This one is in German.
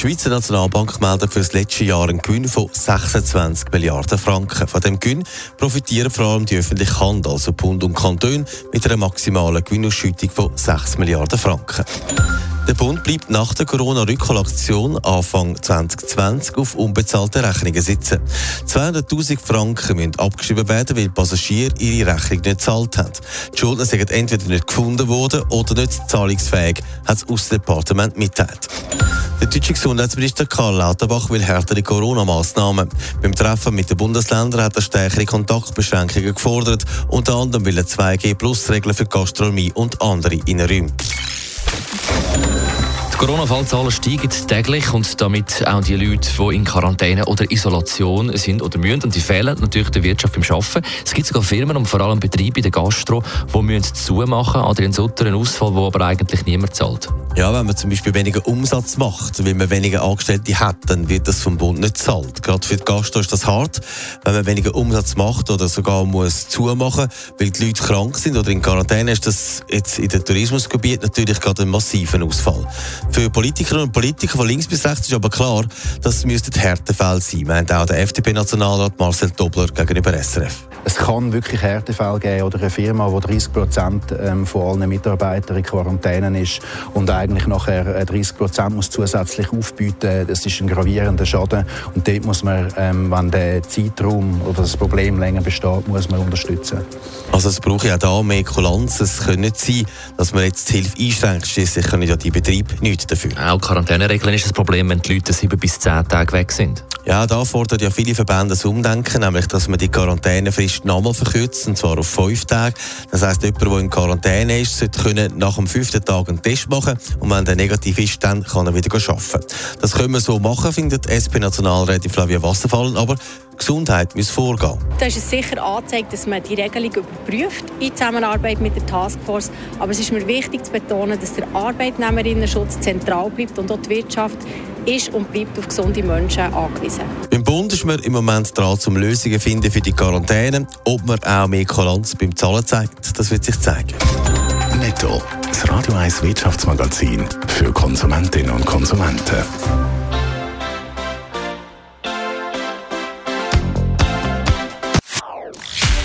Die Schweizer Nationalbank meldet für das letzte Jahr einen Gewinn von 26 Milliarden Franken. Von dem Gewinn profitieren vor allem die öffentliche Hand, also Bund und Kanton, mit einer maximalen Gewinnausschüttung von 6 Milliarden Franken. Der Bund bleibt nach der Corona-Rückholaktion Anfang 2020 auf unbezahlte Rechnungen sitzen. 200.000 Franken müssen abgeschrieben werden, weil Passagiere ihre Rechnung nicht gezahlt haben. Die Schuldner sind entweder nicht gefunden worden oder nicht zahlungsfähig, hat das Außendepartement mitteilt. Der deutsche Gesundheitsminister Karl Lauterbach will härtere Corona-Massnahmen. Beim Treffen mit den Bundesländern hat er stärkere Kontaktbeschränkungen gefordert. Unter anderem will er 2G-Plus-Regeln für Gastronomie und andere Innenräume. Corona-Fallzahlen steigen täglich und damit auch die Leute, die in Quarantäne oder Isolation sind oder müssen. Und die fehlen natürlich der Wirtschaft beim Arbeiten. Es gibt sogar Firmen und vor allem Betriebe in der Gastro, die müssen zumachen. Adrian Sutter, ein Ausfall, wo aber eigentlich niemand zahlt. Ja, wenn man zum Beispiel weniger Umsatz macht, weil man weniger Angestellte hat, dann wird das vom Bund nicht zahlt. Gerade für die Gastro ist das hart, wenn man weniger Umsatz macht oder sogar muss zumachen, weil die Leute krank sind oder in Quarantäne ist das jetzt in den Tourismusgebiet natürlich gerade ein massiver Ausfall. Für Politikerinnen und Politiker von links bis rechts ist aber klar, dass es Härtefälle sein meint auch der FDP-Nationalrat Marcel Dobler gegenüber SRF. Es kann wirklich Härtefälle geben oder eine Firma, wo 30 Prozent ähm, von allen Mitarbeitern in Quarantäne ist und eigentlich nachher 30 äh, Prozent muss zusätzlich aufbieten. Das ist ein gravierender Schaden und dort muss man, ähm, wenn der Zeitraum oder das Problem länger besteht, muss man unterstützen. Also es braucht ja da mehr Kulanz. Es kann nicht sein, dass man jetzt die Hilfe einschränkt. Schließlich können ja die Betriebe nichts dafür. Auch Quarantäneregeln ist das Problem, wenn die Leute sieben bis zehn Tage weg sind. Ja, da fordern ja viele Verbände das Umdenken, nämlich, dass man die Quarantänefrist nochmal verkürzt, und zwar auf fünf Tage. Das heisst, jemand, der in Quarantäne ist, sollte können nach dem fünften Tag einen Test machen und wenn der negativ ist, dann kann er wieder arbeiten. Das können wir so machen, findet SP-Nationalrätin Flavia Wasserfallen, aber Gesundheit muss vorgehen. Da ist es sicher angezeigt, dass man die Regelung überprüft in Zusammenarbeit mit der Taskforce. Aber es ist mir wichtig zu betonen, dass der Arbeitnehmerinnenschutz zentral bleibt und auch die Wirtschaft ist und bleibt auf gesunde Menschen angewiesen. Beim Bund ist man im Moment dran, um Lösungen zu finden für die Quarantäne. Ob man auch mehr Kulanz beim Zahlen zeigt, das wird sich zeigen. Netto, das Radio 1 Wirtschaftsmagazin für Konsumentinnen und Konsumenten.